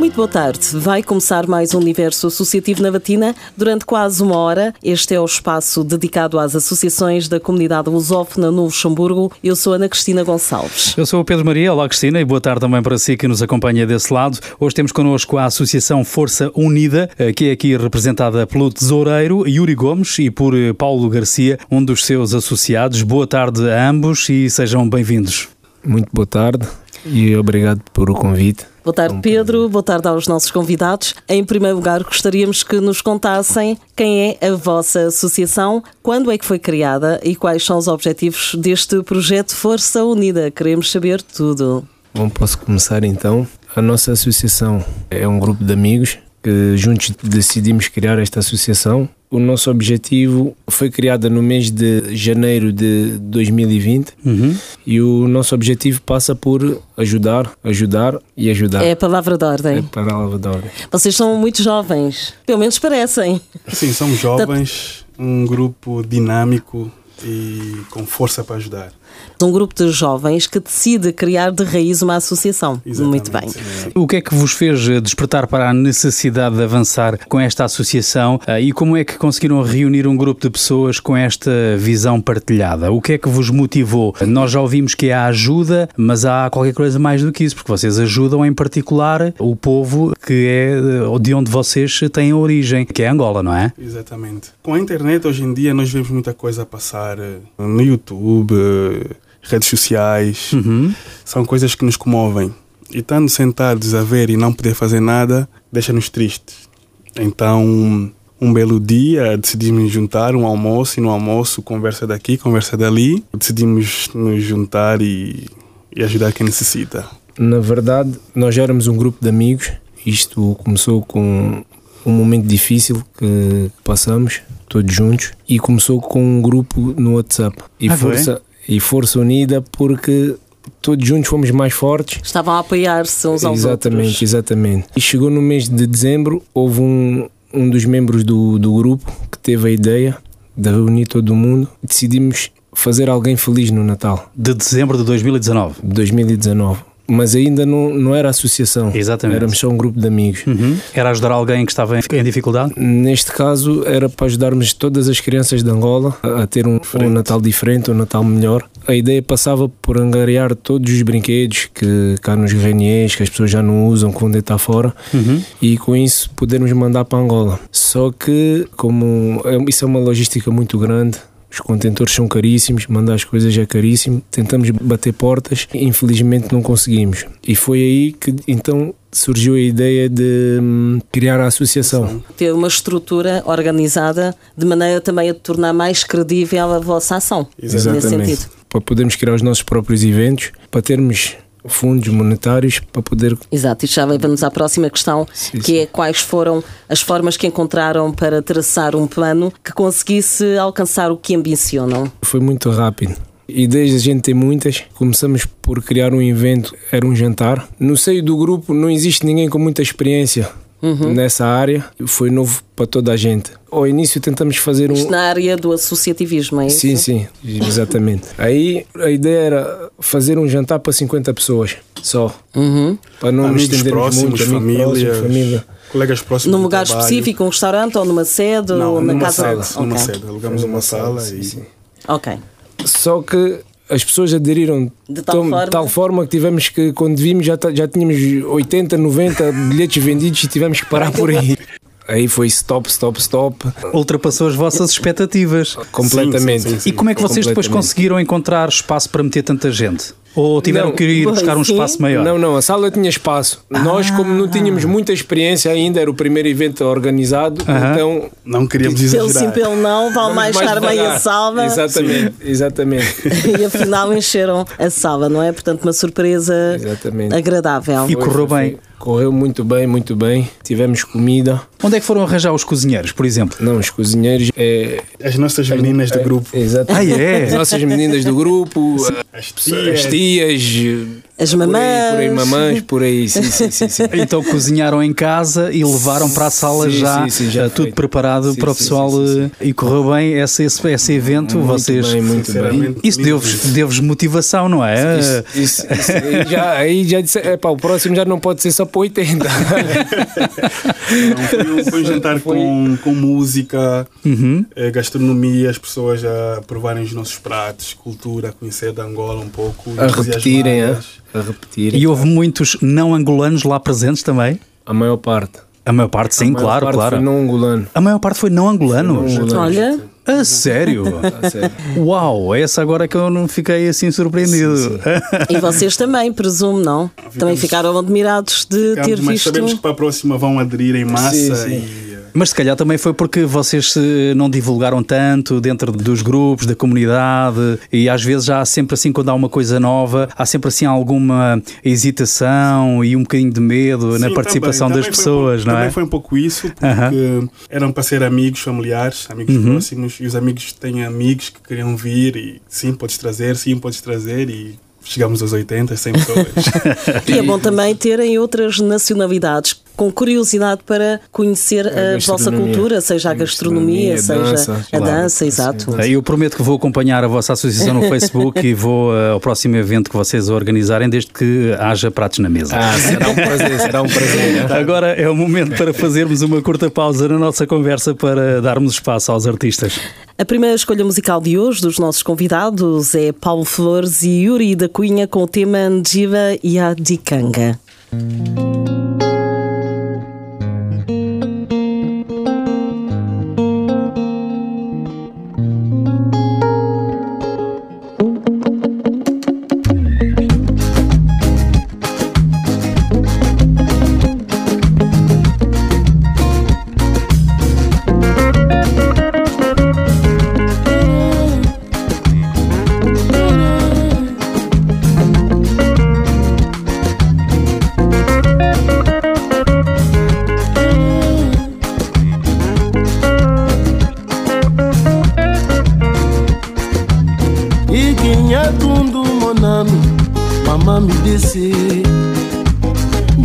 Muito boa tarde. Vai começar mais um Universo Associativo na Batina durante quase uma hora. Este é o espaço dedicado às associações da comunidade lusófona no Luxemburgo. Eu sou Ana Cristina Gonçalves. Eu sou o Pedro Maria. Olá, Cristina, e boa tarde também para si que nos acompanha desse lado. Hoje temos connosco a Associação Força Unida, eh, que é aqui representada pelo tesoureiro Yuri Gomes e por eh, Paulo Garcia, um dos seus associados. Boa tarde a ambos e sejam bem-vindos. Muito boa tarde e obrigado por o convite. Boa tarde, Pedro. Boa tarde aos nossos convidados. Em primeiro lugar, gostaríamos que nos contassem quem é a vossa associação, quando é que foi criada e quais são os objetivos deste projeto Força Unida. Queremos saber tudo. Bom, posso começar então. A nossa associação é um grupo de amigos que juntos decidimos criar esta associação. O nosso objetivo foi criada no mês de janeiro de 2020 uhum. e o nosso objetivo passa por ajudar, ajudar e ajudar. É a palavra de ordem. É a palavra de ordem. Vocês são muito jovens, pelo menos parecem. Sim, somos jovens, um grupo dinâmico e com força para ajudar um grupo de jovens que decide criar de raiz uma associação. Exatamente, Muito bem. Sim. O que é que vos fez despertar para a necessidade de avançar com esta associação ah, e como é que conseguiram reunir um grupo de pessoas com esta visão partilhada? O que é que vos motivou? Nós já ouvimos que há ajuda, mas há qualquer coisa mais do que isso, porque vocês ajudam em particular o povo que é de onde vocês têm origem, que é Angola, não é? Exatamente. Com a internet hoje em dia nós vemos muita coisa a passar eh, no YouTube redes sociais, uhum. são coisas que nos comovem. E estando sentados a ver e não poder fazer nada, deixa-nos tristes. Então, um belo dia, decidimos juntar um almoço e no almoço conversa daqui, conversa dali. Decidimos nos juntar e, e ajudar quem necessita. Na verdade, nós éramos um grupo de amigos. Isto começou com um momento difícil que passamos, todos juntos, e começou com um grupo no WhatsApp. E ah, força, e força unida porque todos juntos fomos mais fortes. Estavam a apoiar-se uns aos exatamente, outros. Exatamente, E chegou no mês de dezembro, houve um, um dos membros do, do grupo que teve a ideia de reunir todo mundo. Decidimos fazer alguém feliz no Natal. De dezembro de 2019. 2019 mas ainda não, não era associação. Exatamente. Éramos só um grupo de amigos. Uhum. Era ajudar alguém que estava em dificuldade? Neste caso, era para ajudarmos todas as crianças de Angola a, a ter um, um, Natal diferente, um Natal melhor. A ideia passava por angariar todos os brinquedos que cá nos Reniers, que as pessoas já não usam quando está fora, uhum. e com isso podermos mandar para Angola. Só que, como é, isso é uma logística muito grande, os contentores são caríssimos, mandar as coisas é caríssimo. Tentamos bater portas, infelizmente não conseguimos. E foi aí que então surgiu a ideia de hum, criar a associação. Ter uma estrutura organizada de maneira também a tornar mais credível a vossa ação. Exatamente. Para podermos criar os nossos próprios eventos, para termos fundos monetários para poder. Exato, e já leva-nos à próxima questão, sim, que sim. é quais foram as formas que encontraram para traçar um plano que conseguisse alcançar o que ambicionam. Foi muito rápido. Ideias a gente tem muitas. Começamos por criar um evento, era um jantar. No seio do grupo não existe ninguém com muita experiência uhum. nessa área. Foi novo para toda a gente. Ao início tentamos fazer um. Isto na área do associativismo, é isso? Sim, sim, exatamente. Aí a ideia era fazer um jantar para 50 pessoas só. Uhum. Para não amigos nos estendermos próximos, muito, famílias, próximo, família. Colegas próximos. Num lugar trabalho. específico, um restaurante ou numa sede Não, ou na numa casa? sede, numa Ok. sede. Alugamos uma sala sim, e. sim. Ok. Só que as pessoas aderiram De tal forma? tal forma que tivemos que, quando vimos, já, já tínhamos 80, 90 bilhetes vendidos e tivemos que parar por aí. Aí foi stop, stop, stop, Ultrapassou as vossas expectativas. completamente. Sim, sim, sim. E como é que vocês depois conseguiram encontrar espaço para meter tanta gente? Ou tiveram Não, que ir buscar um sim. espaço maior? Não, não, a sala tinha espaço. Nós, como não tínhamos muita experiência ainda, era o primeiro evento organizado, Aham. então. Não queríamos Pelo sim, exagerar. pelo não, vale mais estar meia devagar. salva. Exatamente, exatamente. E afinal encheram a sala, não é? Portanto, uma surpresa Exatamente. agradável. E correu Foi- bem. Correu muito bem, muito bem. Tivemos comida. Onde é que foram arranjar os cozinheiros, por exemplo? Não, os cozinheiros. É, As nossas meninas do grupo. Exato. Ah, é? As nossas meninas do grupo, As as tias, As mamães. Por aí, por aí, mamães, por aí, sim, sim, sim. sim. Então cozinharam em casa e levaram para a sala Sim, já, sim, sim, já eh, tudo preparado Sim, para o pessoal sim, sim, e correu bem esse, esse, esse evento. Muito vocês bem, muito bem. Isso deu-vos deu motivação, não é? Isso, isso, isso, aí já, aí já disse, é o próximo já não pode ser só para 80. Não, foi, um, foi um jantar com, com música, Uhum. eh, gastronomia, as pessoas a provarem os nossos pratos, cultura, conhecer da Angola um pouco. A repetirem, é? A repetirem. E houve muitos não angolanos lá presentes também? A maior parte. A maior parte, sim, a maior claro, parte claro. Foi não angolano. A maior parte foi não angolano. Olha, A sério? A sério. Uau, essa agora que eu não fiquei assim surpreendido. e vocês também, presumo, não? Também ficaram admirados de ter Ficamos, mas visto. sabemos que para a próxima vão aderir em massa Sim, sim. e Mas se calhar também foi porque vocês eh, não divulgaram tanto dentro dos grupos, da comunidade, e às vezes há sempre assim, quando há uma coisa nova, há sempre assim alguma hesitação e um bocadinho de medo na Sim, participação também, das também foi um pessoas, pouco- não é? Também foi um pouco isso, porque eram para ser amigos, familiares, amigos Uhum. próximos, e os amigos têm amigos que queriam vir e sim, podes trazer, sim, podes trazer, e chegamos aos 80, 100 pessoas. E é bom também terem outras nacionalidades com curiosidade para conhecer a, A vossa cultura, seja a gastronomia, gastronomia, seja dança, a claro. dança, exato. Eu prometo que vou acompanhar a vossa associação no Facebook e vou eh, ao próximo evento que vocês organizarem, desde que haja pratos na mesa. Ah, será um prazer, será um prazer. né? Agora é o momento para fazermos uma curta pausa na nossa conversa para darmos espaço aos artistas. A primeira escolha musical de hoje dos nossos convidados é Paulo Flores e Yuri da Cunha com o tema Njiva Yadikanga. ikinyatundu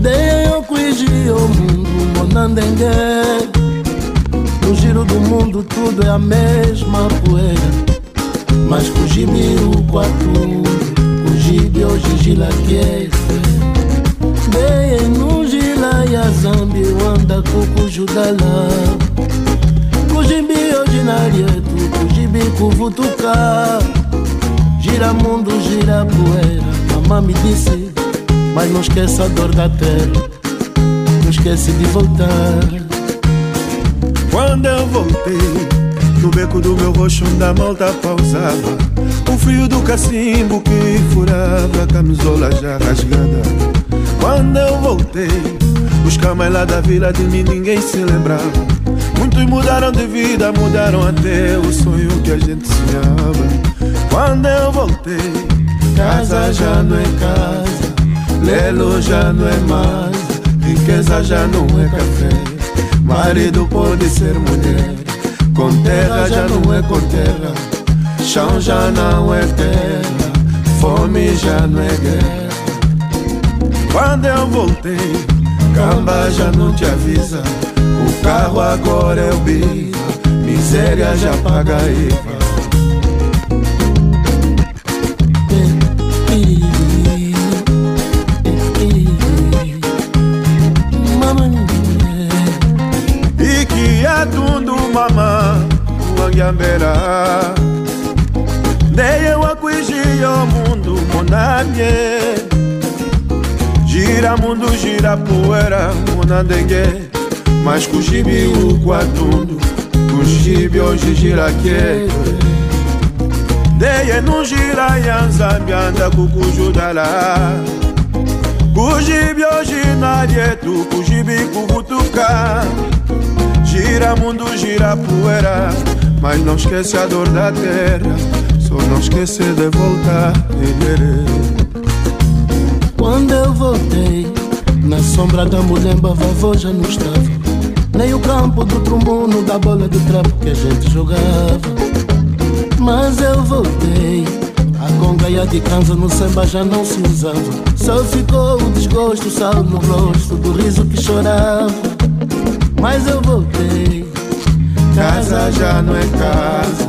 dei eu cuigi o mundo mona ndenge no giro do mundo tudo é a mesma poeira. Mas kujibi ukwatu kujibi ojijila kiese dei nujila ya zambi wanda kukujudala kujibi ojinarietu kujibi kuvutuka Gira mundo, gira poeira Mamãe me disse Mas não esqueça a dor da terra Não esquece de voltar. Quando eu voltei, no beco do meu roxo da malta pausava O frio do cacimbo que furava a camisola já rasgada. Quando eu voltei, os camais lá da vila de mim ninguém se lembrava. Muitos mudaram de vida, mudaram até o sonho que a gente sonhava. Quando eu voltei, Casa já não é casa Lelo já não é mais Riqueza já não é café. Marido pode ser mulher Com terra já não é com terra Chão já não é terra Fome já não é guerra. Quando eu voltei, Camba já não te avisa O carro agora é o biva Miséria já paga a Wangyambera. Dei eu a cuigir o mundo, monamye. Gira mundo, gira poeira, monandengue. Mas kujibi o quatundo, kujibi que. Dei no gira yanzambi anda kukujudala. Kujibi hoje narietu, kujibi kuvutuka. Gira mundo, gira poeira Mas não esquece a dor da terra Só não esquece de voltar Quando eu voltei, na sombra da mulemba, vovô já não estava. Nem o campo do trombuno, da bola de trapo que a gente jogava. Mas eu voltei, A congaia de canza no samba já não se usava. Só ficou o desgosto, sal no rosto do riso que chorava. Mas eu voltei. Casa já não é casa,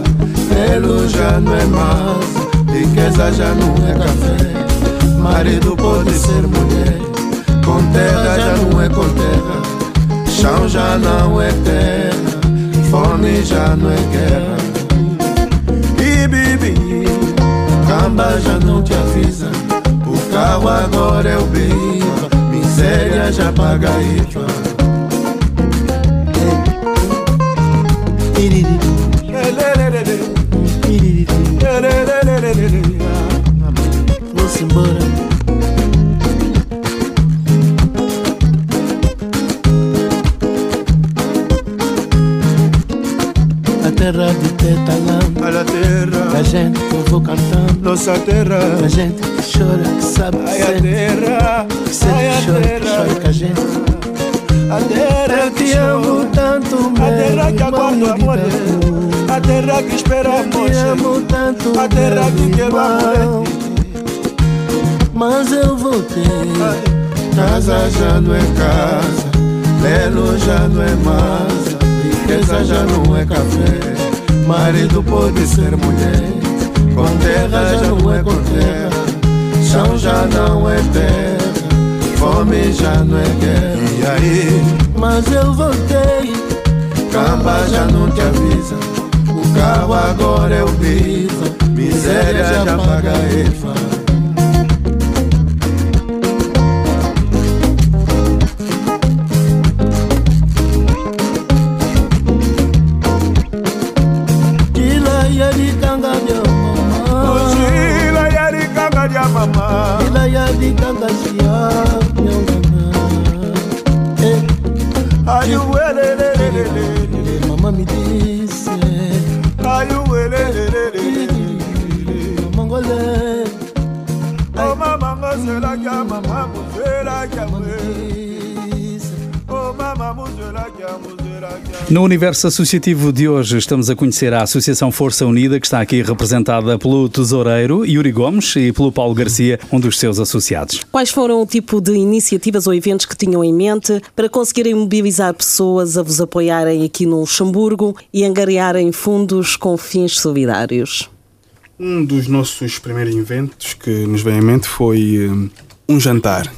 pelo já não é massa, riqueza já não é café. Marido pode ser mulher, com terra já não é com terra, chão já não é terra, fome já não é guerra. E bibi, camba já não te avisa, o carro agora é o biva, miséria já paga IVA. Vou-se embora. Terra de Tetalã, A la terra, a gente que eu vou cantando, nossa terra, a gente que chora, que sabe que ai sente, terra, que sente ai que a chora, que chora com a gente. a terra Eu te amo a terra que aguarda a terra que espera Eu te amor, amo tanto, a terra que quer irmão. Mas eu voltei. Casa já não é casa, Lelo já não é massa, riqueza já não é café. Marido pode ser mulher, com terra já não é com terra, chão já não é terra, fome já não é guerra. E aí, Mas eu voltei, camba já não te avisa, o carro agora é o biva, miséria já paga EFA. No universo associativo de hoje estamos a conhecer a Associação Força Unida, que está aqui representada pelo tesoureiro Yuri Gomes e pelo Paulo Garcia, um dos seus associados. Quais foram o tipo de iniciativas ou eventos que tinham em mente para conseguirem mobilizar pessoas a vos apoiarem aqui no Luxemburgo e angariarem fundos com fins solidários? Um dos nossos primeiros eventos que nos veio em mente foi hum, um jantar.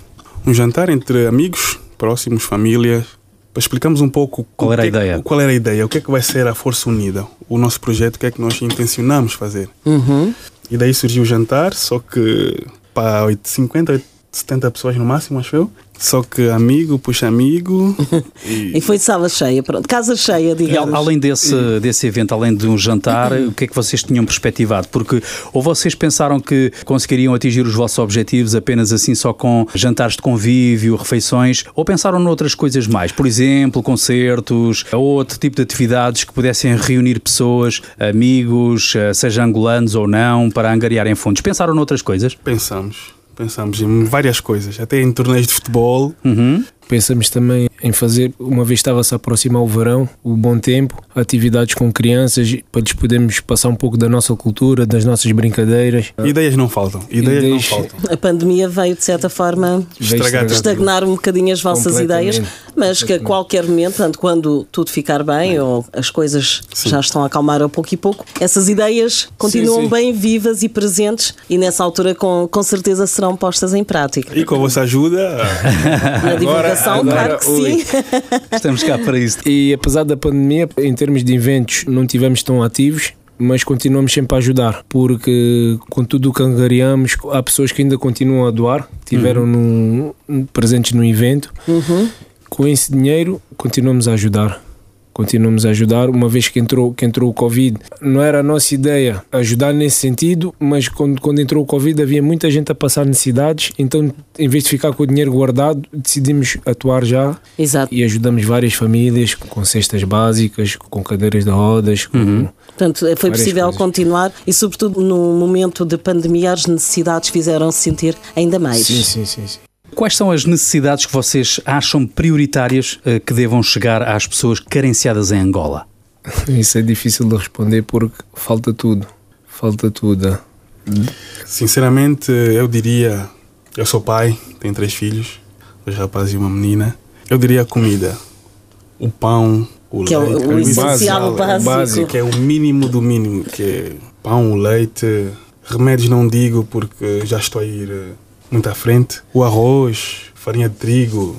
Um jantar entre amigos, próximos, famílias. Para explicarmos um pouco Qual era a que- ideia? Qual era a ideia? O que é que vai ser a Força Unida? O nosso projeto, o que é que nós intencionamos fazer? Uhum. E daí surgiu o jantar, só que para 8, 50, 8, 70 pessoas no máximo, acho eu. Só que amigo puxa amigo. E foi de sala cheia, pronto, casa cheia, E digamos. al- além desse, desse evento, além de um jantar, o que é que vocês tinham perspectivado? Porque ou vocês pensaram que conseguiriam atingir os vossos objetivos apenas assim só com jantares de convívio, refeições, ou pensaram noutras coisas mais? Por exemplo, concertos, ou outro tipo de atividades que pudessem reunir pessoas, amigos, eh, seja angolanos ou não, para angariarem fundos. Pensaram noutras coisas? Pensamos, pensamos em várias coisas, até em torneios de futebol. Uhum. Pensamos também em fazer, uma vez estava-se a aproximar o verão, o bom tempo, atividades com crianças, para lhes podermos passar um pouco da nossa cultura, das nossas brincadeiras. Ideias não faltam, ideias, não Ideias- faltam. A pandemia veio, de certa forma, Estragar tudo. estagnar um bocadinho as vossas ideias, mas que a qualquer momento, portanto, quando tudo ficar bem ou as coisas já estão a acalmar a pouco e pouco, essas ideias continuam sim. bem vivas e presentes e nessa altura com, com certeza serão postas em prática. E com a vossa ajuda, Na divulgação, agora, claro que ui. sim. Estamos cá para isso. E apesar da pandemia, em termos de eventos, não tivemos tão ativos. Mas continuamos sempre a ajudar, porque com tudo o que angariamos, há pessoas que ainda continuam a doar, tiveram no- presentes no evento. Com esse dinheiro, continuamos a ajudar. Continuamos a ajudar, uma vez que entrou, que entrou o Covid. Não era a nossa ideia ajudar nesse sentido, mas quando, quando entrou o Covid havia muita gente a passar necessidades, então em vez de ficar com o dinheiro guardado, decidimos atuar já Exato. e ajudamos várias famílias com cestas básicas, com cadeiras de rodas. Com... Portanto, foi possível coisas. continuar e, sobretudo, no momento de pandemia, as necessidades fizeram-se sentir ainda mais. Sim, sim, sim, sim. Quais são as necessidades que vocês acham prioritárias eh, que devam chegar às pessoas carenciadas em Angola? Isso é difícil de responder porque falta tudo. Falta tudo. Sinceramente, eu diria. Eu sou pai, tenho três filhos, dois rapazes e uma menina. Eu diria comida. O pão, o Que é o- leite. o essencial, básico. básico, Que é o mínimo do mínimo, que é pão, o leite. Remédios não digo porque já estou a ir eh, muito à frente. O arroz, farinha de trigo,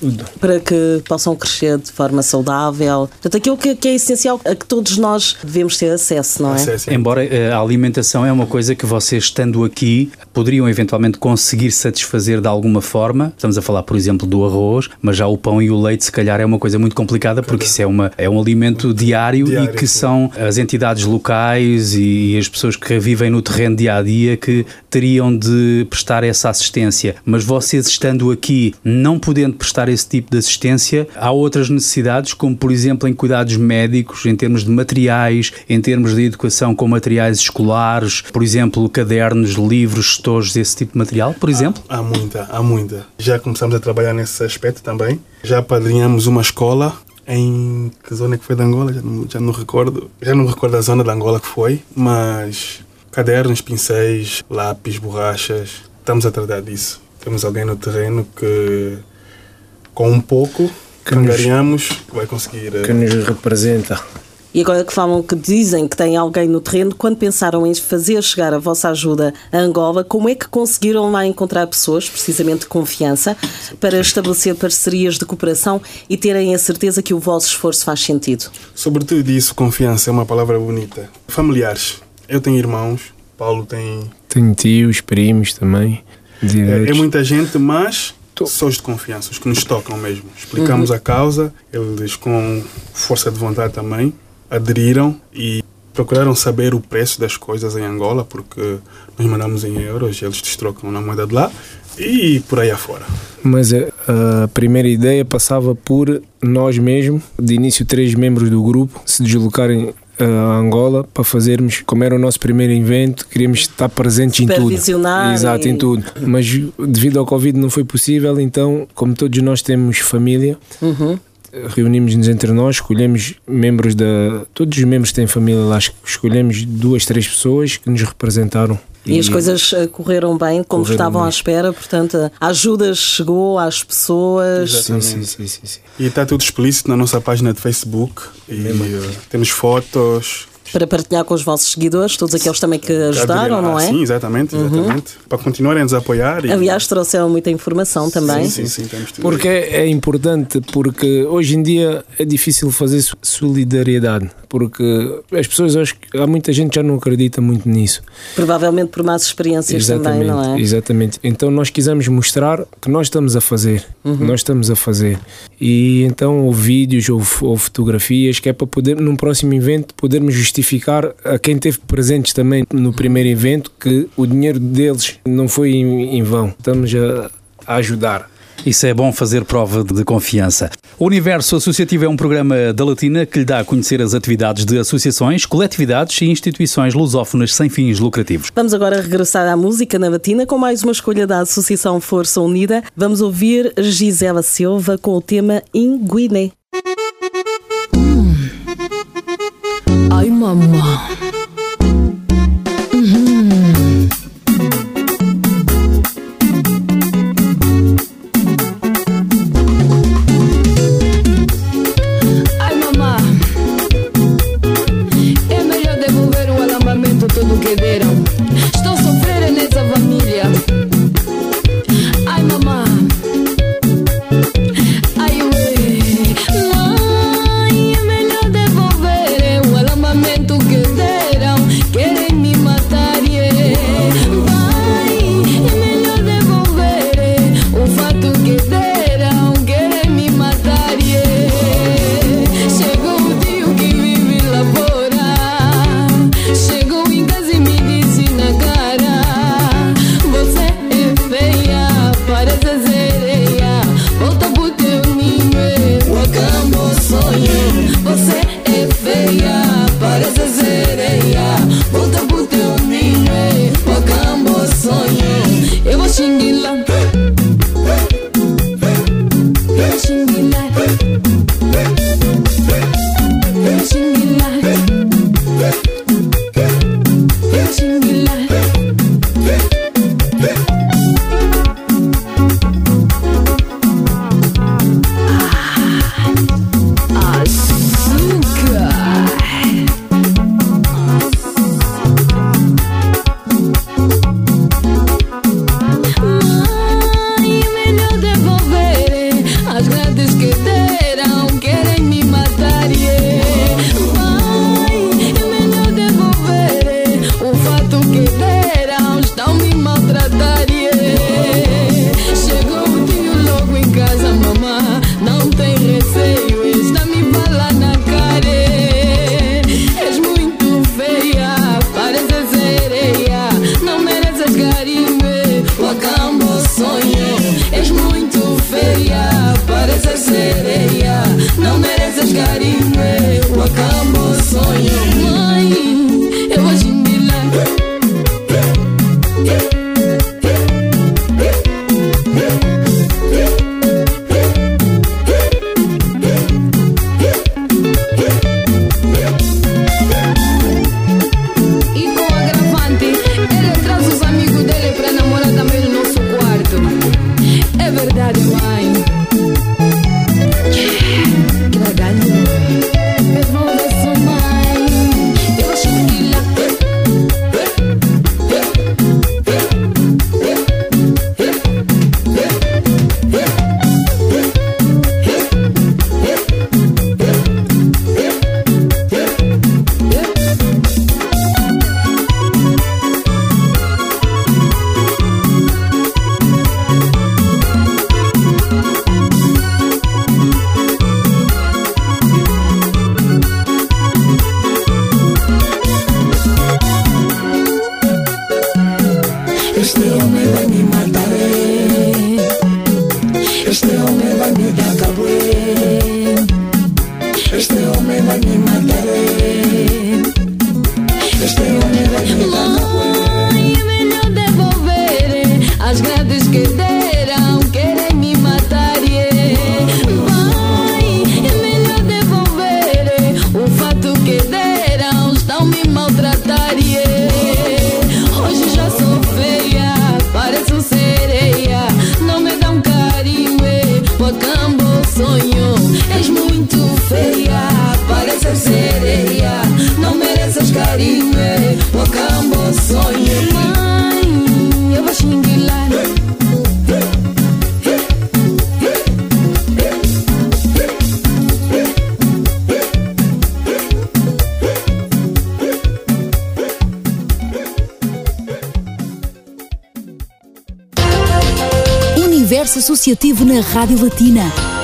Tudo. para que possam crescer de forma saudável. Portanto, aquilo que, que é essencial a que todos nós devemos ter acesso, não é? acesso. Embora eh, a alimentação é uma coisa que vocês, estando aqui, poderiam eventualmente conseguir satisfazer de alguma forma. Estamos a falar, por exemplo, do arroz, mas já o pão e o leite, se calhar, é uma coisa muito complicada porque isso é, uma, é um alimento diário, e Diário, que sim. são as entidades locais e as pessoas que vivem no terreno dia a dia que teriam de prestar essa assistência. Mas vocês, estando aqui, não podendo prestar esse tipo de assistência, há outras necessidades, como por exemplo em cuidados médicos, em termos de materiais, em termos de educação com materiais escolares, por exemplo, cadernos, livros, estojos, esse tipo de material, por exemplo? Há muita, há muita. Já começamos a trabalhar nesse aspecto também. Já apadrinhamos uma escola em que zona é que foi de Angola? Já não, já não recordo. Já não recordo a zona de Angola que foi, mas cadernos, pincéis, lápis, borrachas. Estamos a tratar disso. Temos alguém no terreno que, com um pouco, Que nos- angariamos, vai conseguir. eh, Que nos representa. E agora que falam que dizem que tem alguém no terreno, quando pensaram em fazer chegar a vossa ajuda a Angola, como é que conseguiram lá encontrar pessoas, precisamente de confiança, para estabelecer parcerias de cooperação e terem a certeza que o vosso esforço faz sentido? Sobretudo isso, confiança é uma palavra bonita. Familiares. Eu tenho irmãos, Paulo tem Tenho tios, primos também. É, é muita gente, mas pessoas de confiança, os que nos tocam mesmo. Explicamos a causa, eles com força de vontade também aderiram e procuraram saber o preço das coisas em Angola, porque nós mandamos em euros, eles destrocam na moeda de lá e por aí afora. Mas a, a primeira ideia passava por nós mesmos, de início três membros do grupo, se deslocarem a Angola para fazermos, como era o nosso primeiro evento, queríamos estar presentes em tudo. Exato, em tudo. Mas devido ao Covid não foi possível, então, como todos nós temos família, Uhum. reunimos-nos entre nós, escolhemos membros da. Todos os membros têm família lá, escolhemos duas, três pessoas que nos representaram. E as coisas eh, correram bem, como Correram estavam à bem. espera, portanto, a ajuda chegou às pessoas. Sim, sim, sim, sim, sim. E está tudo explícito na nossa página de Facebook e eh, temos fotos. Para partilhar com os vossos seguidores, todos aqueles também que ajudaram, Ah, não é? Sim, exatamente, exatamente. Para continuarem a nos apoiar. E... Aliás, trouxeram muita informação também. sim, sim, sim, temos tudo. Porque é, é importante, porque hoje em dia é difícil fazer so- solidariedade, porque as pessoas, acho que há muita gente que já não acredita muito nisso. Provavelmente por más experiências também, não é? exatamente. Então nós quisemos mostrar que nós estamos a fazer, Uhum. que nós estamos a fazer. E então houve vídeos, houve, houve fotografias, que é para poder, num próximo evento, podermos justificar a quem esteve presentes também no primeiro evento que o dinheiro deles não foi em, em vão. Estamos a, a ajudar. Isso é bom fazer prova de confiança. O Universo Associativo é um programa da Latina que lhe dá a conhecer as atividades de associações, coletividades e instituições lusófonas sem fins lucrativos. Vamos agora regressar à música na batina com mais uma escolha da Associação Força Unida. Vamos ouvir Gisela Silva com o tema Inguiné. Ay, Mama. There's no me, my name, my. associativo na Rádio Latina.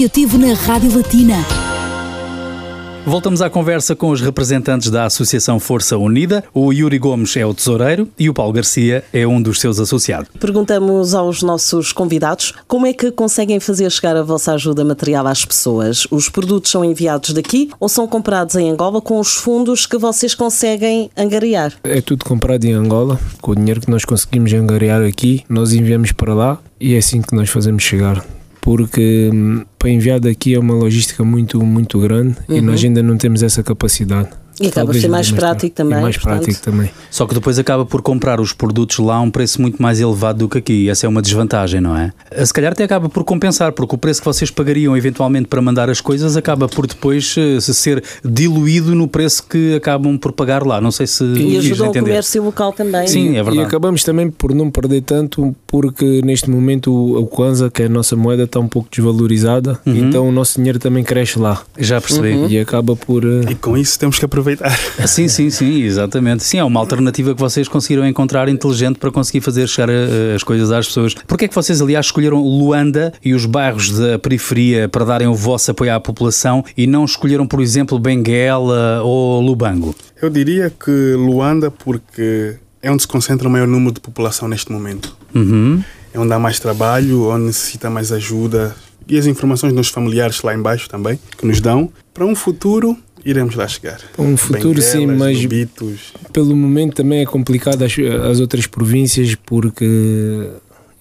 associativo na Rádio Latina. Voltamos à conversa com os representantes da Associação Força Unida. O Yuri Gomes é o tesoureiro e o Paulo Garcia é um dos seus associados. Perguntamos aos nossos convidados como é que conseguem fazer chegar a vossa ajuda material às pessoas. Os produtos são enviados daqui ou são comprados em Angola com os fundos que vocês conseguem angariar? É tudo comprado em Angola. Com o dinheiro que nós conseguimos angariar aqui, nós enviamos para lá e é assim que nós fazemos chegar porque hum, para enviar daqui é uma logística muito, muito grande uhum. e nós uhum. ainda não temos essa capacidade. E acaba por ser mais dê prático também, E mais portanto. prático também. Só que depois acaba por comprar os produtos lá a um preço muito mais elevado do que aqui. Essa é uma desvantagem, não é? Se calhar até acaba por compensar, porque o preço que vocês pagariam eventualmente para mandar as coisas acaba por depois eh, se ser diluído no preço que acabam por pagar lá. Não sei se E fiz ajudam o entender. comércio local também. Sim, é E verdade. acabamos também por não perder tanto, porque neste momento o, Kwanza, que é a nossa moeda, está um pouco desvalorizada, Uhum. então o nosso dinheiro também cresce lá. Já percebi. E acaba por. eh, E com isso temos que aproveitar. Sim, sim, sim, exatamente. Sim, é uma alternativa que vocês conseguiram encontrar inteligente para conseguir fazer chegar a- as coisas às pessoas. Porquê é que vocês, aliás, escolheram Luanda e os bairros da periferia para darem o vosso apoio à população e não escolheram, por exemplo, Benguela ou Lubango? Eu diria que Luanda, porque é onde se concentra o maior número de população neste momento. Uhum. É onde há mais trabalho, onde necessita mais ajuda. E as informações dos familiares lá embaixo também, que nos dão. Para um futuro, iremos lá chegar. Um futuro, sim, Benguelas, mas- Lubitos. Pelo momento também é complicado as, as outras províncias, porque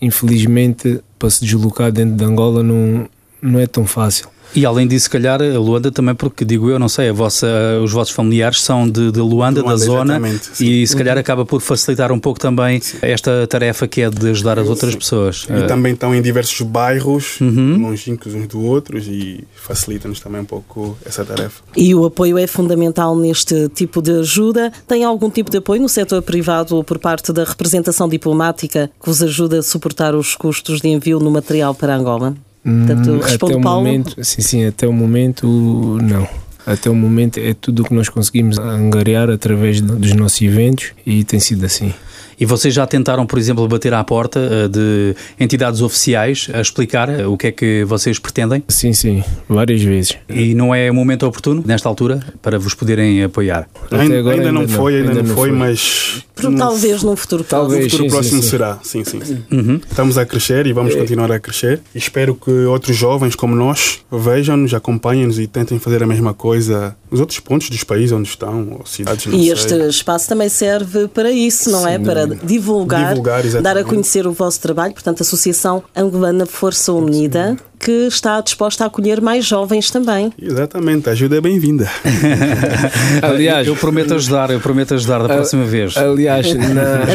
infelizmente para se deslocar dentro de Angola não, não é tão fácil. E além disso, se calhar, a Luanda também, porque digo eu, não sei, a vossa, os vossos familiares são de, de Luanda, Luanda, da zona, sim. e se calhar acaba por facilitar um pouco também esta tarefa que é de ajudar as outras pessoas. E Eh, também estão em diversos bairros, Uhum. longínquos uns do outros, e facilita-nos também um pouco essa tarefa. E o apoio é fundamental neste tipo de ajuda. Tem algum tipo de apoio no setor privado ou por parte da representação diplomática que vos ajuda a suportar os custos de envio no material para Angola? Portanto, Hum, responde até o Paulo. momento, sim, sim, até o momento não. Até o momento é tudo o que nós conseguimos angariar através dos nossos eventos e tem sido assim. E vocês já tentaram, por exemplo, bater à porta eh, de entidades oficiais a explicar eh, o que é que vocês pretendem? Sim, sim, várias vezes. E não é o momento oportuno, nesta altura, para vos poderem apoiar? Ainda, agora ainda não ainda foi, não, ainda, ainda não não foi, foi. mas No Talvez num futuro Talvez. futuro sim, próximo sim. será. Sim, sim, sim. Uhum. Estamos a crescer e vamos continuar a crescer. E espero que outros jovens como nós vejam-nos, acompanhem-nos e tentem fazer a mesma coisa nos outros pontos dos países onde estão, ou cidades, não E sei. este espaço também serve para isso, não é? Para divulgar, Divulgar, dar a conhecer o vosso trabalho. Portanto, a Associação Angolana Força Unida, que está disposta a acolher mais jovens também. Exatamente, a ajuda é bem-vinda. Aliás, eu prometo ajudar, eu prometo ajudar da próxima vez. aliás na,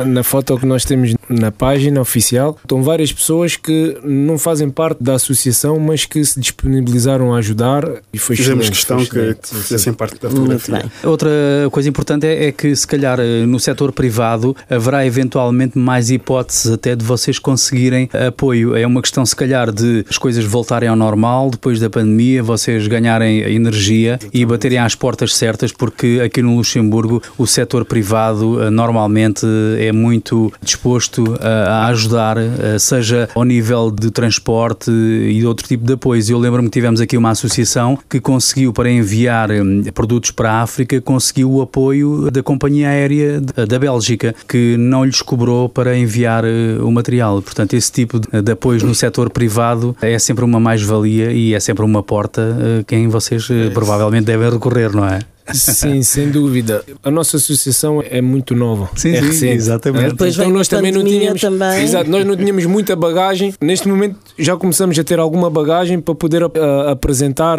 na, na foto que nós temos na página oficial, estão várias pessoas que não fazem parte da associação, mas que se disponibilizaram a ajudar e foi Fizemos excelente, questão foi que fizessem parte da Muito fotografia. bem. Outra coisa importante é, é que, se calhar, eh, no setor privado haverá eventualmente mais hipóteses até de vocês conseguirem apoio. É uma questão, se calhar, de as coisas voltarem ao normal depois da pandemia, vocês ganharem energia e baterem às portas certas, porque aqui no Luxemburgo o setor privado eh, normalmente é muito disposto a, a ajudar, eh, seja ao nível de transporte e outro tipo de apoios. Eu lembro-me que tivemos aqui uma associação que conseguiu, para enviar produtos para a África, conseguiu o apoio da companhia aérea de- da Bélgica, que não lhes cobrou para enviar eh, o material. Portanto, esse tipo de, de apoios no setor privado é sempre uma mais-valia e é sempre uma porta a quem vocês eh, provavelmente devem recorrer, não é? Sim, sem dúvida. A nossa associação é muito nova. Sim, é sim, recente. exatamente. Eh, Depois então nós também não tínhamos, também. Exato, nós não tínhamos muita bagagem. Neste momento já começamos a ter alguma bagagem para poder ah, apresentar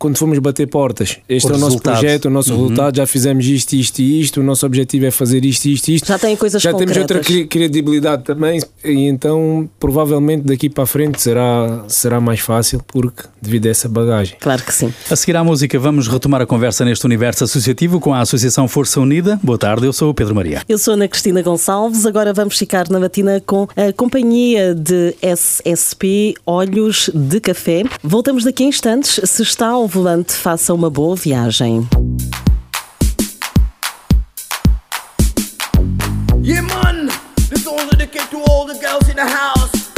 quando formos bater portas. Este O é o nosso resultado. projeto, o nosso resultado. Já fizemos isto, isto e isto. O nosso objetivo é fazer isto, isto e isto. Já têm coisas Já temos concretas. outra cre- credibilidade também e então provavelmente daqui para a frente será, será mais fácil porque devido a essa bagagem. Claro que sim. A seguir à música, vamos retomar a conversa neste universo associativo com a Associação Força Unida. Boa tarde, eu sou o Pedro Maria. Eu sou Ana Cristina Gonçalves, agora vamos ficar na matina com a companhia de SSP Olhos de Café. Voltamos daqui a instantes. Se está ao volante, faça uma boa viagem. Yeah, man, this song's dedicated to all the girls in the house.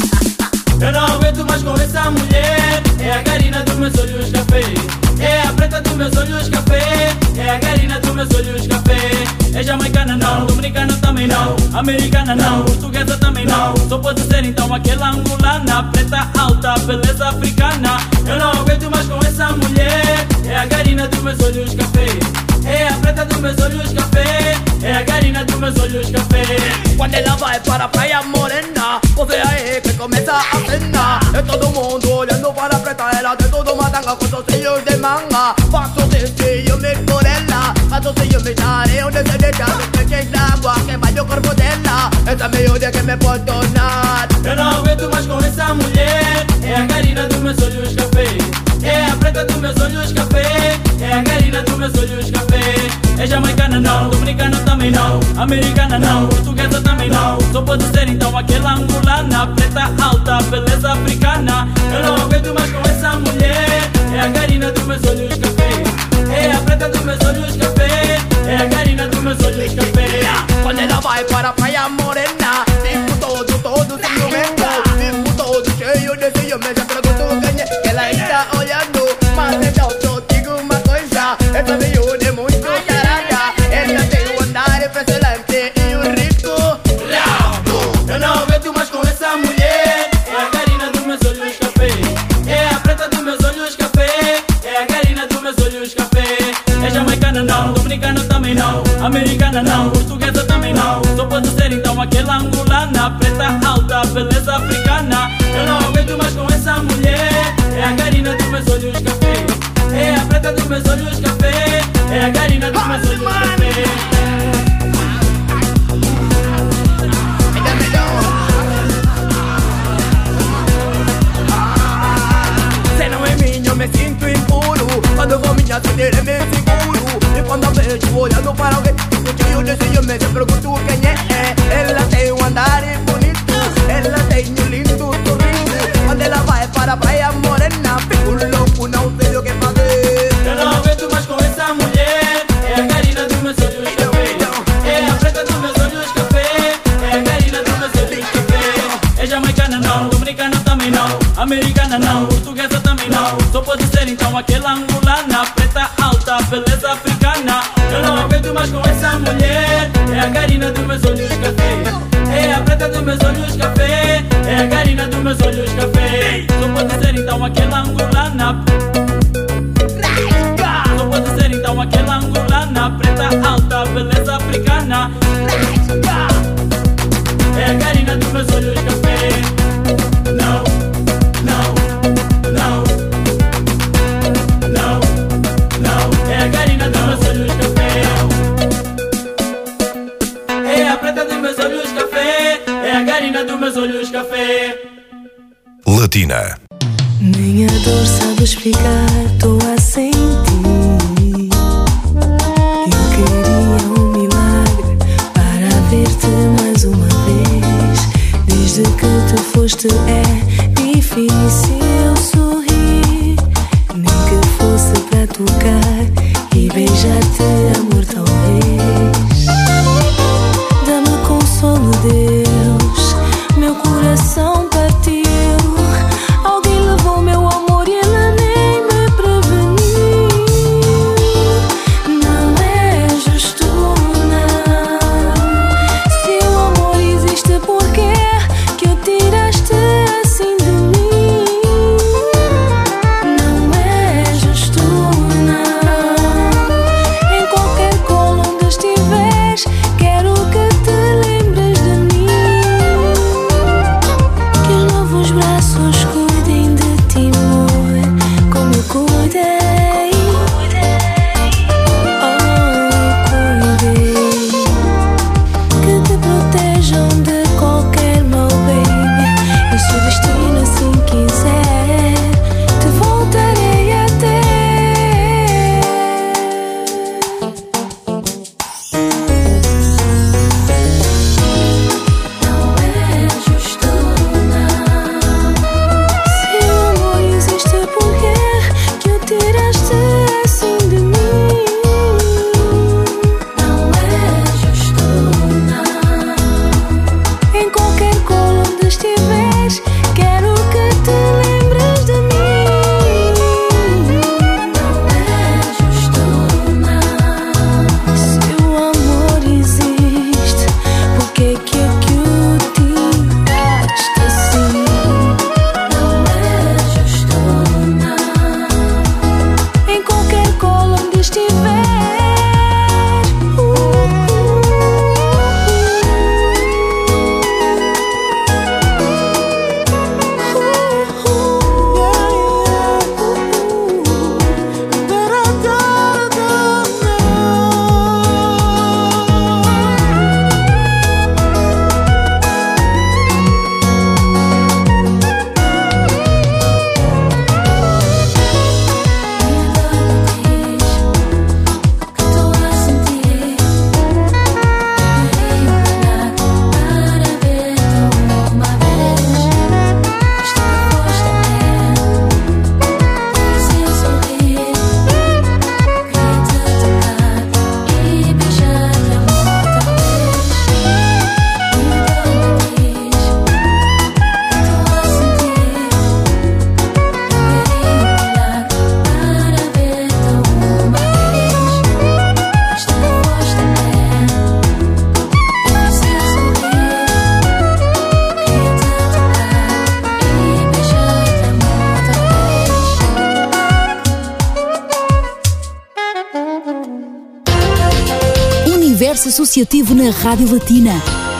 Eu não aguento mais com essa mulher. É a garina dos meus olhos café. É a preta dos meus olhos café. É a garina dos meus olhos café. É jamaicana não, dominicana também não, americana não, portuguesa também não. Só pode ser então aquela angolana, preta alta, beleza africana. Eu não aguento mais com essa mulher. É a garina dos meus olhos café. É a preta dos meus olhos café. É a carina dos meus olhos café. Quando ela vai para a praia morena Você aí que começa a cena. É todo mundo olhando para a preta Ela dentro de uma tanga com sozinhos de manga. Faço ciúme por ela Faço ciúme da areia onde se deixa Despeche de água que vai o corpo dela. É essa miúda que me pode tornar. Eu não aguento mais com essa mulher. É a carina dos meus olhos café. É a preta dos meus olhos café. É a carina dos meus olhos é jamaicana não, dominicana também não, americana não, portuguesa também não. Só pode ser então aquela angolana, preta alta, beleza africana. Eu não aguento mais com essa mulher. É a carina dos meus olhos café. É a preta dos meus olhos café. É a carina dos meus olhos café. Quando ela vai para a praia morena. now. dor, sabe explicar? Tô a sentir. Eu queria um milagre para ver-te mais uma vez. Desde que tu foste, é associativo na Rádio Latina.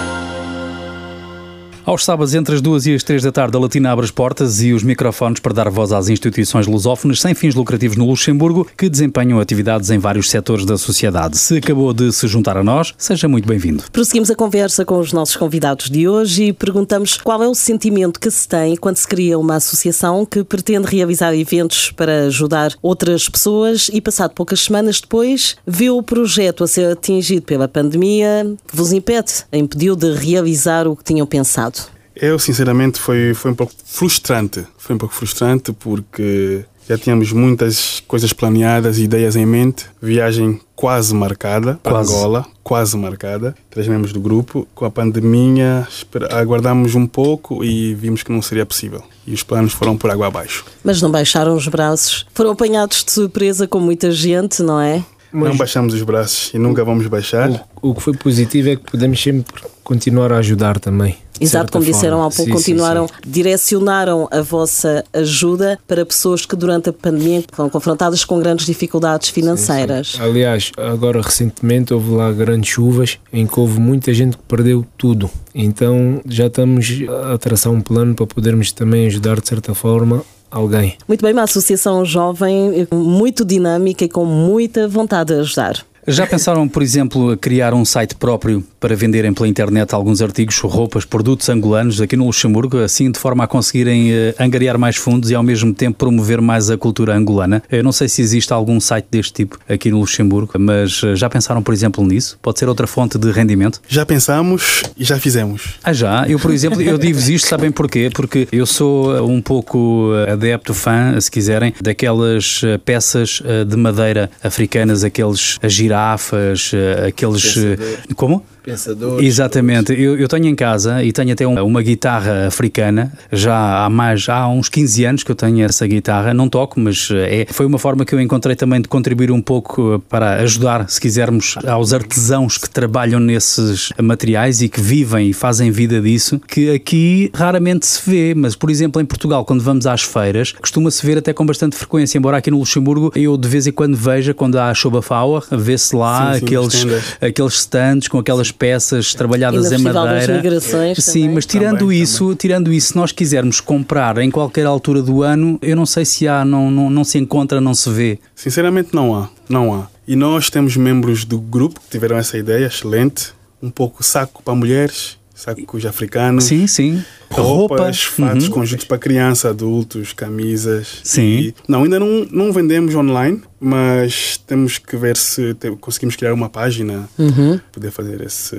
Aos sábados, entre as duas e as três da tarde, a Latina abre as portas e os microfones para dar voz às instituições lusófonas sem fins lucrativos no Luxemburgo que desempenham atividades em vários setores da sociedade. Se acabou de se juntar a nós, seja muito bem-vindo. Prosseguimos a conversa com os nossos convidados de hoje e perguntamos qual é o sentimento que se tem quando se cria uma associação que pretende realizar eventos para ajudar outras pessoas e, passado poucas semanas depois, vê o projeto a ser atingido pela pandemia que vos impede, impediu de realizar o que tinham pensado. Eu, sinceramente, foi, foi um pouco frustrante. Foi um pouco frustrante porque já tínhamos muitas coisas planeadas, ideias em mente. Viagem quase marcada para Quase. Angola, quase marcada. Três membros do grupo. Com a pandemia, aguardamos um pouco e vimos que não seria possível. E os planos foram por água abaixo. Mas não baixaram os braços. Foram apanhados de surpresa com muita gente, não é? Não baixamos os braços e nunca vamos baixar. O que foi positivo é que podemos sempre continuar a ajudar também. Exato, como disseram forma. há pouco, Sim, sim, continuaram, sim. direcionaram a vossa ajuda para pessoas que durante a pandemia foram confrontadas com grandes dificuldades financeiras. Aliás, agora recentemente houve lá grandes chuvas em que houve muita gente que perdeu tudo. Então já estamos a traçar um plano para podermos também ajudar de certa forma alguém. Muito bem, uma associação jovem, muito dinâmica e com muita vontade de ajudar. Já pensaram, por exemplo, a criar um site próprio para venderem pela internet alguns artigos, roupas, produtos angolanos aqui no Luxemburgo, assim de forma a conseguirem eh, angariar mais fundos e ao mesmo tempo promover mais a cultura angolana? Eu não sei se existe algum site deste tipo aqui no Luxemburgo, mas eh, já pensaram, por exemplo, nisso? Pode ser outra fonte de rendimento? Já pensamos e já fizemos. Ah, já? Eu, por exemplo, eu digo isto, sabem porquê? Porque eu sou uh, um pouco adepto, fã, se quiserem, daquelas peças de madeira africanas, aqueles uh, girafas, uh, aqueles. uh, Como? Pensadores. Exatamente. Eu, eu tenho em casa e tenho até uma, uma guitarra africana, já há mais, há uns 15 anos que eu tenho essa guitarra, não toco, mas eh, é, foi uma forma que eu encontrei também de contribuir um pouco eh, para ajudar, se quisermos, aos artesãos que trabalham nesses materiais e que vivem e fazem vida disso, que aqui raramente se vê, mas por exemplo em Portugal, quando vamos às feiras, costuma-se ver até com bastante frequência, embora aqui no Luxemburgo eu de vez em quando veja, quando há a Shobafauer, vê-se lá Sim, sim, aqueles, aqueles stands com aquelas peças trabalhadas em madeira. Sim, também. mas tirando Também, isso, tirando isso, se nós quisermos comprar em qualquer altura do ano, eu não sei se há, não, não, não se encontra, não se vê. Sinceramente, não há. Não há. E nós temos membros do grupo que tiveram essa ideia excelente. Um pouco saco para mulheres, sacos africanos. Sim, sim. Roupas, fatos, Uhum. conjuntos para criança, adultos, camisas. Sim. E- não, ainda não, não vendemos online, mas temos que ver se te- conseguimos criar uma página Uhum. poder fazer esse.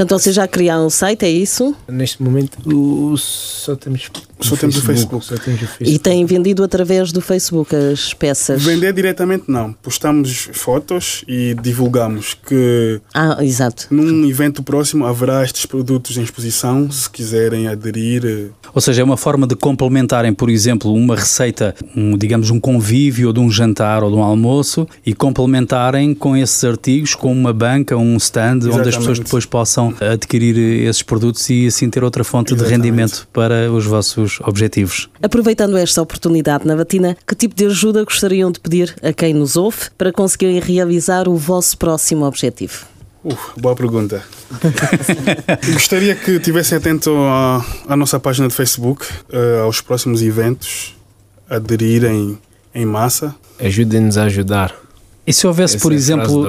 Portanto, vocês já criaram um site, é isso? Neste momento o- só temos Só temos o Facebook. Só temos o E Facebook. têm vendido através do Facebook as peças. Vender diretamente não. Postamos fotos e divulgamos que Ah, exato. num evento próximo haverá estes produtos em exposição. Se quiserem aderir, eh, Ou seja, é uma forma de complementarem, por exemplo, uma receita, um, digamos, um convívio ou de um jantar ou de um almoço e complementarem com esses artigos, com uma banca, um stand, onde as Exatamente. pessoas depois possam adquirir esses produtos e assim ter outra fonte de Exatamente. rendimento para os vossos objetivos. Aproveitando esta oportunidade na Batina, que tipo de ajuda gostariam de pedir a quem nos ouve para conseguirem realizar o vosso próximo objetivo? Uf, boa pergunta. Gostaria que estivessem atento à, à nossa página de Facebook, eh, aos próximos eventos, aderirem em massa. Ajudem-nos a ajudar. E se houvesse, Essa por é exemplo,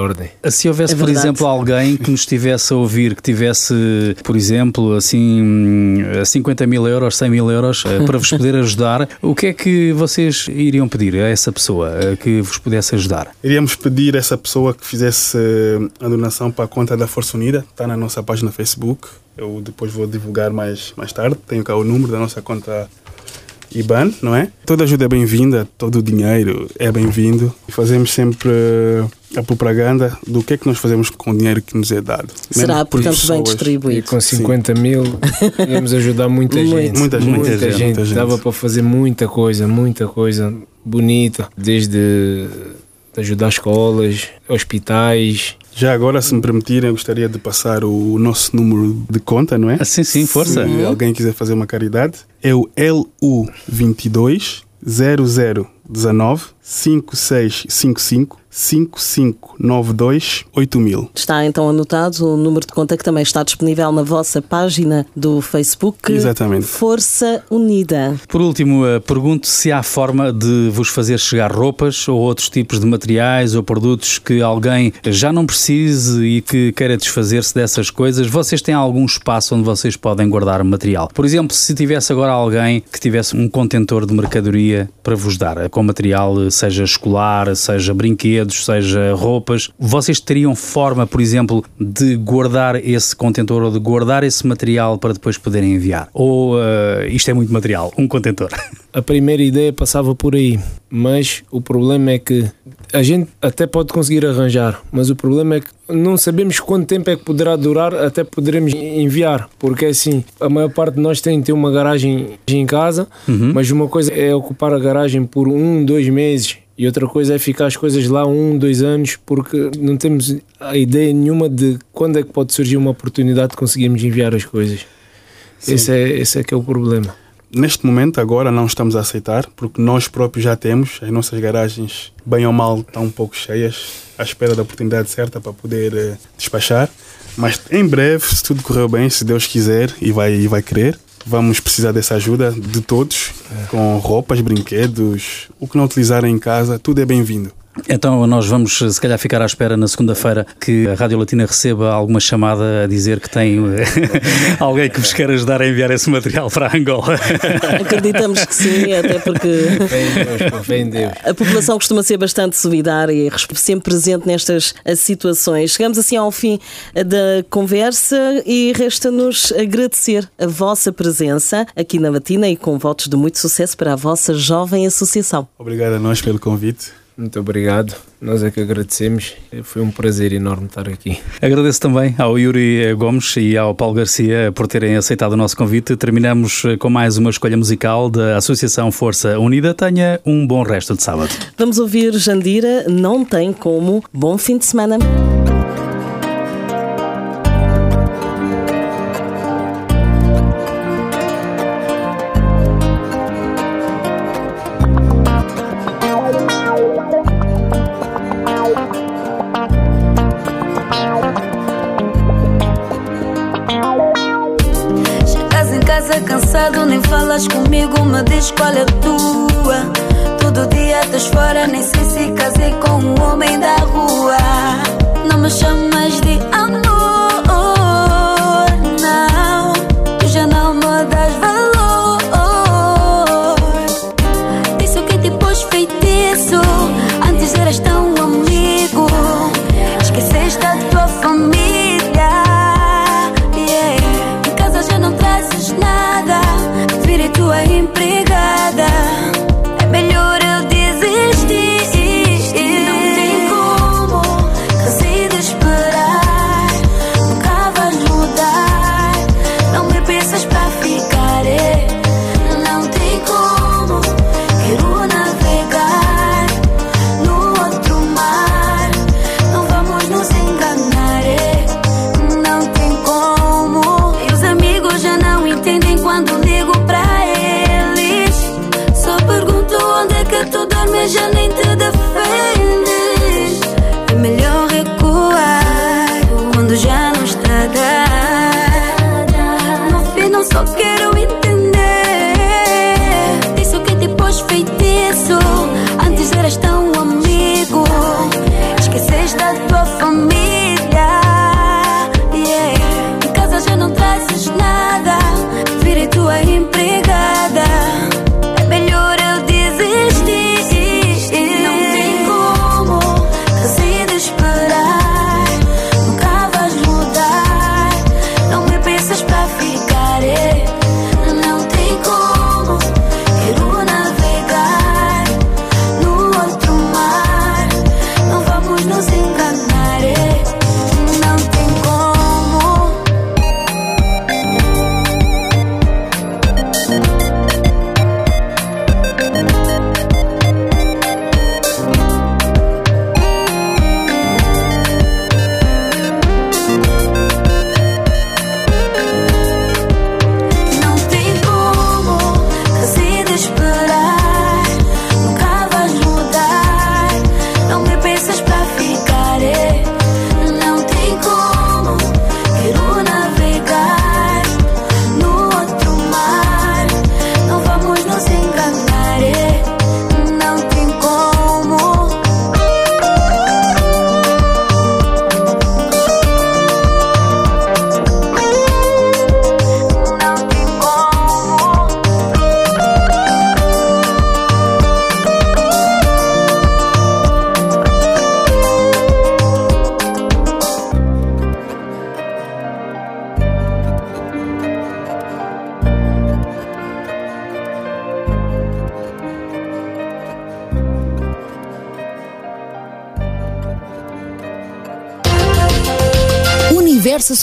se houvesse, É por exemplo, alguém que nos estivesse a ouvir, que tivesse, por exemplo, assim, hum, 50 mil euros, 100 mil euros, eh, para vos poder ajudar, o que é que vocês iriam pedir a essa pessoa eh, que vos pudesse ajudar? Iríamos pedir a essa pessoa que fizesse eh, a donação para a conta da Força Unida, está na nossa página Facebook. Eu depois vou divulgar mais, mais tarde. Tenho cá o número da nossa conta IBAN, não é? Toda ajuda é bem-vinda, todo o dinheiro é bem-vindo. Fazemos sempre eh, a propaganda do que é que nós fazemos com o dinheiro que nos é dado. Será, Mesmo por portanto, bem pessoas. E distribuído. com 50 mil íamos ajudar muita gente. Muita gente, Muita, muita gente. gente, muita gente. Dava para fazer muita coisa, muita coisa bonita. Desde ajudar escolas, hospitais. Já agora, se me permitirem, eu gostaria de passar o nosso número de conta, não é? Ah, sim, sim, força. Se alguém quiser fazer uma caridade, é o LU22 0019 5655 5592 8000. Está então anotado o número de conta que também está disponível na vossa página do Facebook. Exatamente. Força Unida. Por último, eh, pergunto se há forma de vos fazer chegar roupas ou outros tipos de materiais ou produtos que alguém já não precise e que queira desfazer-se dessas coisas. Vocês têm algum espaço onde vocês podem guardar material? Por exemplo, se tivesse agora alguém que tivesse um contentor de mercadoria para vos dar, eh, com material, eh, seja escolar, seja brinquedos, seja roupas, vocês teriam forma, por exemplo, de guardar esse contentor ou de guardar esse material para depois poderem enviar? Ou eh, isto é muito material, um contentor? A primeira ideia passava por aí, mas o problema é que a gente até pode conseguir arranjar, mas o problema é que não sabemos quanto tempo é que poderá durar até poderemos enviar, porque assim, a maior parte de nós tem que ter uma garagem em casa, mas uma coisa é ocupar a garagem por um, dois meses e outra coisa é ficar as coisas lá um, dois anos, porque não temos a ideia nenhuma de quando é que pode surgir uma oportunidade de conseguirmos enviar as coisas. Esse é, esse é que é o problema. Neste momento, agora, não estamos a aceitar, porque nós próprios já temos, as nossas garagens, bem ou mal, estão um pouco cheias, à espera da oportunidade certa para poder eh, despachar. Mas em breve, se tudo correr bem, se Deus quiser e vai, e vai querer, vamos precisar dessa ajuda de todos, com roupas, brinquedos, o que não utilizarem em casa, tudo é bem-vindo. Então nós vamos se calhar ficar à espera na segunda-feira que a Rádio Latina receba alguma chamada a dizer que tem alguém que vos quer ajudar a enviar esse material para Angola. Acreditamos que sim, até porque Vem Deus, vem Deus. a população costuma ser bastante solidária e sempre presente nestas eh, situações. Chegamos assim ao fim eh, da conversa e resta-nos agradecer a vossa presença aqui na Latina e com votos de muito sucesso para a vossa jovem associação. Obrigado a nós pelo convite. Muito obrigado. Nós é que agradecemos. Foi um prazer enorme estar aqui. Agradeço também ao Yuri Gomes e ao Paulo Garcia por terem aceitado o nosso convite. Terminamos com mais uma escolha musical da Associação Força Unida. Tenha um bom resto de sábado. Vamos ouvir Jandira, não tem como. Bom fim de semana. Estás fora,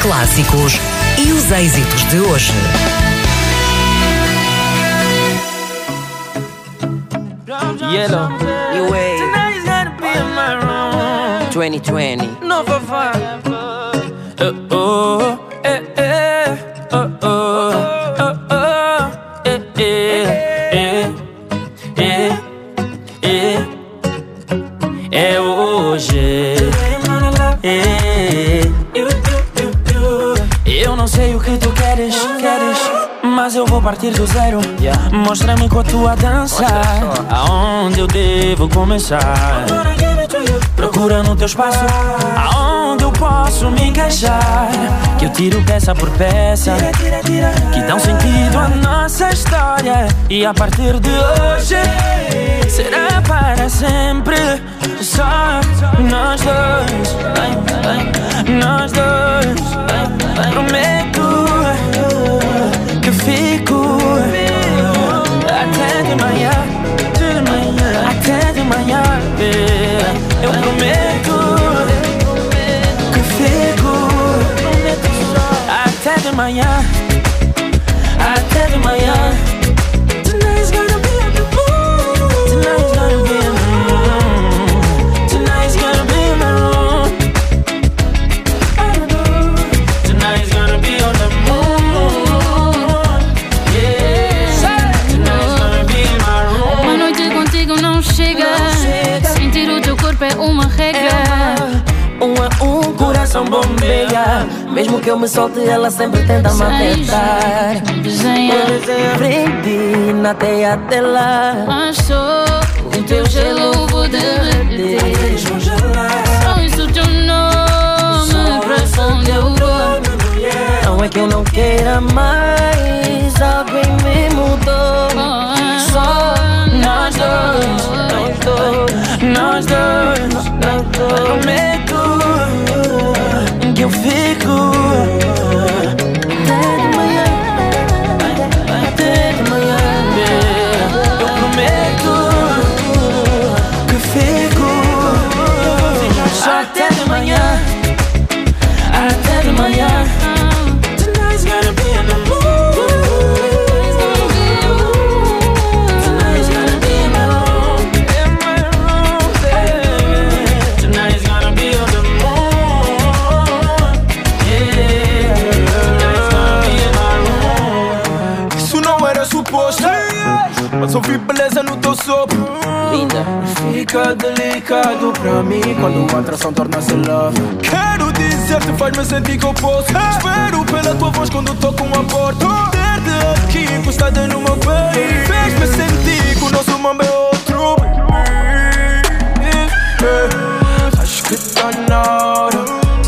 Clássicos e os êxitos de hoje. Yellow, you wave. 2020. No for tua dança. Aonde eu devo começar? Procura no teu espaço. Aonde eu posso me encaixar? Que eu tiro peça por peça. Que dão sentido à nossa história. E a partir de hoje será para sempre. Só nós dois. Nós dois. Prometo é. Eu prometo que fico até de manhã, que eu me solte, ela sempre tenta me apertar. Desenha. Prendi na teia dela. Só o teu gelo vou derreter. Só isso teu nome pra onde eu vou. Não é que eu não queira mais, alguém me mudou. Só nós dois, nós dois, nós dois, nós dois. Que eu fico Fica delicado pra mim. Quando uma atração torna-se love. Quero dizer-te, faz-me sentir que eu posso. Espero pela tua voz quando toco a porta Ter-te aqui encostada no meu peito Fez-me sentir que o nosso mambo é outro. Acho que tá na hora.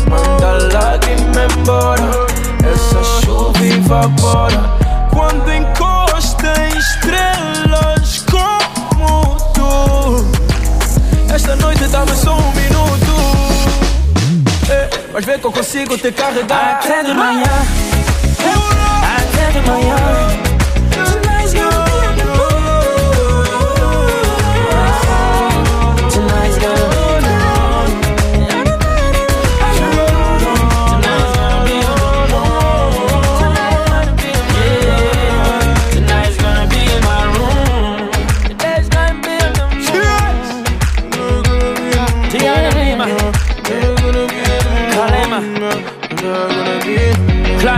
Manda a lágrima embora. Essa chuva evapora dá-me só um minuto. Eh, Mas vê que eu consigo te carregar. Até de manhã. Até de manhã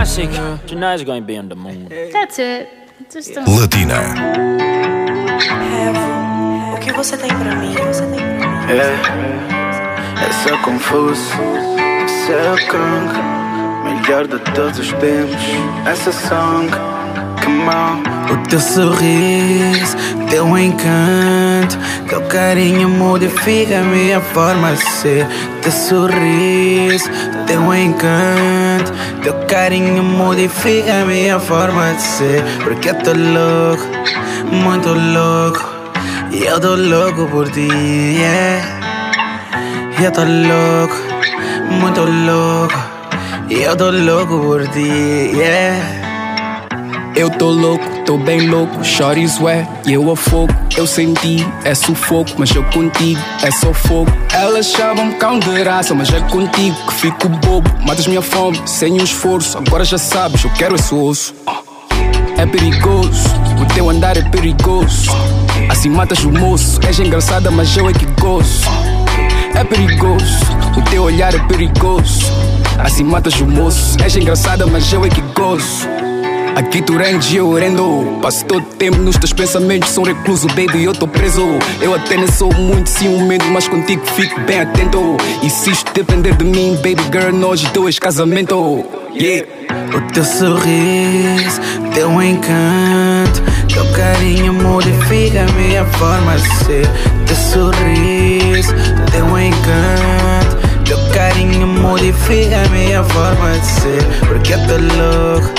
classic. Tonight's gonna be on the moon. That's it. Just a... Latina. O que você tem pra mim? Você tem pra mim? É, é só confuso. É o Kong, melhor de todos os tempos. Essa song, come on. O teu sorriso, teu encanto, teu carinho modifica a minha forma de ser. Teu sorriso, teu encanto, teu carinho modifica a minha forma de ser. Porque eu tô louco, muito louco, e eu tô louco por ti, yeah. Eu tô louco, muito louco, e eu tô louco por ti, yeah. Eu tô louco, tô bem louco, shorties ué, e eu a fogo. Eu senti, é sufoco, mas eu contigo, é só fogo. Elas chamam cão de raça, mas é contigo que fico bobo. Matas minha fome, sem um esforço, agora já sabes, eu quero esse osso. É perigoso, o teu andar é perigoso. Assim matas o moço, és engraçada, mas eu é que gozo. É perigoso, o teu olhar é perigoso. Assim matas o moço, és engraçada, mas eu é que gozo. Aqui tu range, eu rendo. Passo todo tempo nos teus pensamentos Sou recluso, baby, eu tô preso. Eu até nem sou muito ciumento Mas contigo fico bem atento. E se isto depender de mim, baby girl Nós dois casamento. Yeah. O teu sorriso, teu encanto, teu carinho modifica a minha forma de ser. Teu sorriso, teu encanto, carinho modifica a minha forma de ser. Porque eu tô louco,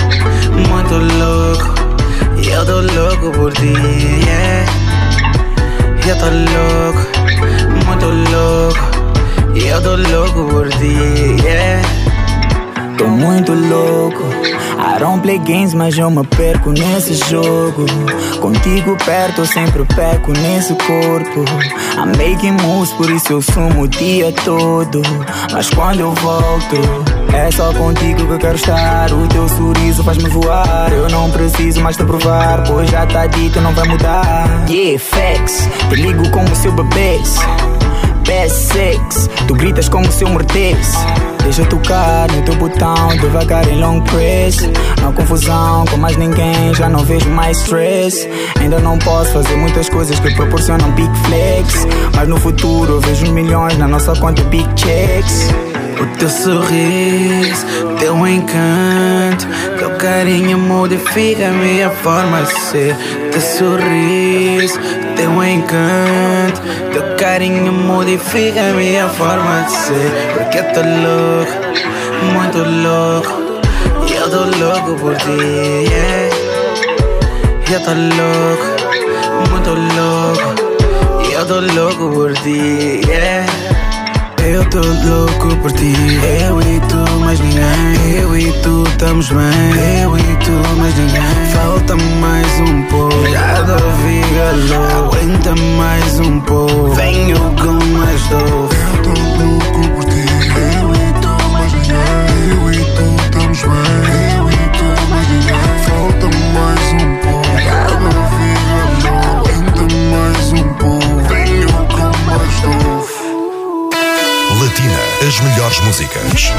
muito louco, e eu tô louco por ti, yeah. Eu tô louco, muito louco, e eu tô louco por ti, yeah. Tô muito louco. I don't play games, mas eu me perco nesse jogo. Contigo perto, eu sempre peco nesse corpo. I'm making moves, por isso eu sumo o dia todo. Mas quando eu volto, é só contigo que eu quero estar. O teu sorriso faz-me voar. Eu não preciso mais te provar, pois já tá dito, não vai mudar. Yeah, facts, te ligo como seu bebês. Best sex, tu gritas como se eu mordesse. Deixa eu tocar no teu botão, devagar em long press. Não confusão com mais ninguém, já não vejo mais stress. Ainda não posso fazer muitas coisas que proporcionam big flex. Mas no futuro eu vejo milhões na nossa conta big checks. O teu sorriso, teu encanto, teu carinho modifica a minha forma de ser. Teu sorriso, teu encanto, teu carinho modifica a minha forma de ser. Porque eu tô louco, muito louco, e eu tô louco por ti, yeah. Eu tô louco, muito louco, e eu tô louco por ti, yeah. Eu tô louco por ti. Eu e tu, mais ninguém. Eu e tu estamos bem. Eu e tu, mais ninguém. Falta mais um pouco. Já do vigalo Aguenta mais um pouco. Venho com mais dor melhores músicas.